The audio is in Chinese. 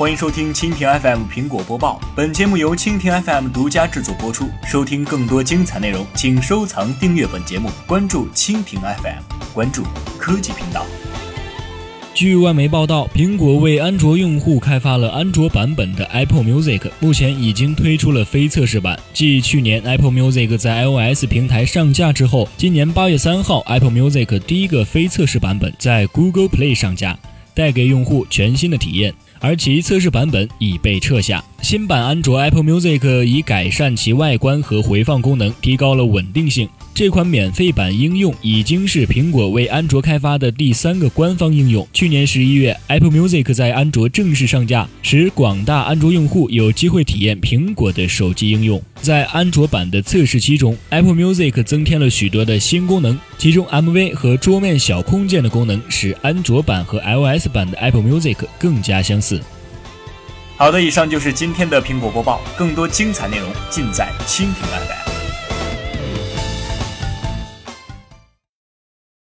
欢迎收听蜻蜓 FM 苹果播报。本节目由蜻蜓 FM 独家制作播出。收听更多精彩内容，请收藏订阅本节目，关注蜻蜓 FM，关注科技频道。据外媒报道，苹果为安卓用户开发了安卓版本的 Apple Music，目前已经推出了非测试版。继去年 Apple Music 在 iOS 平台上架之后，今年八月三号，Apple Music 第一个非测试版本在 Google Play 上架，带给用户全新的体验。而其测试版本已被撤下。新版安卓 Apple Music 已改善其外观和回放功能，提高了稳定性。这款免费版应用已经是苹果为安卓开发的第三个官方应用。去年十一月，Apple Music 在安卓正式上架，使广大安卓用户有机会体验苹果的手机应用。在安卓版的测试期中，Apple Music 增添了许多的新功能，其中 MV 和桌面小空间的功能使安卓版和 iOS 版的 Apple Music 更加相似。好的，以上就是今天的苹果播报，更多精彩内容尽在蜻蜓 FM。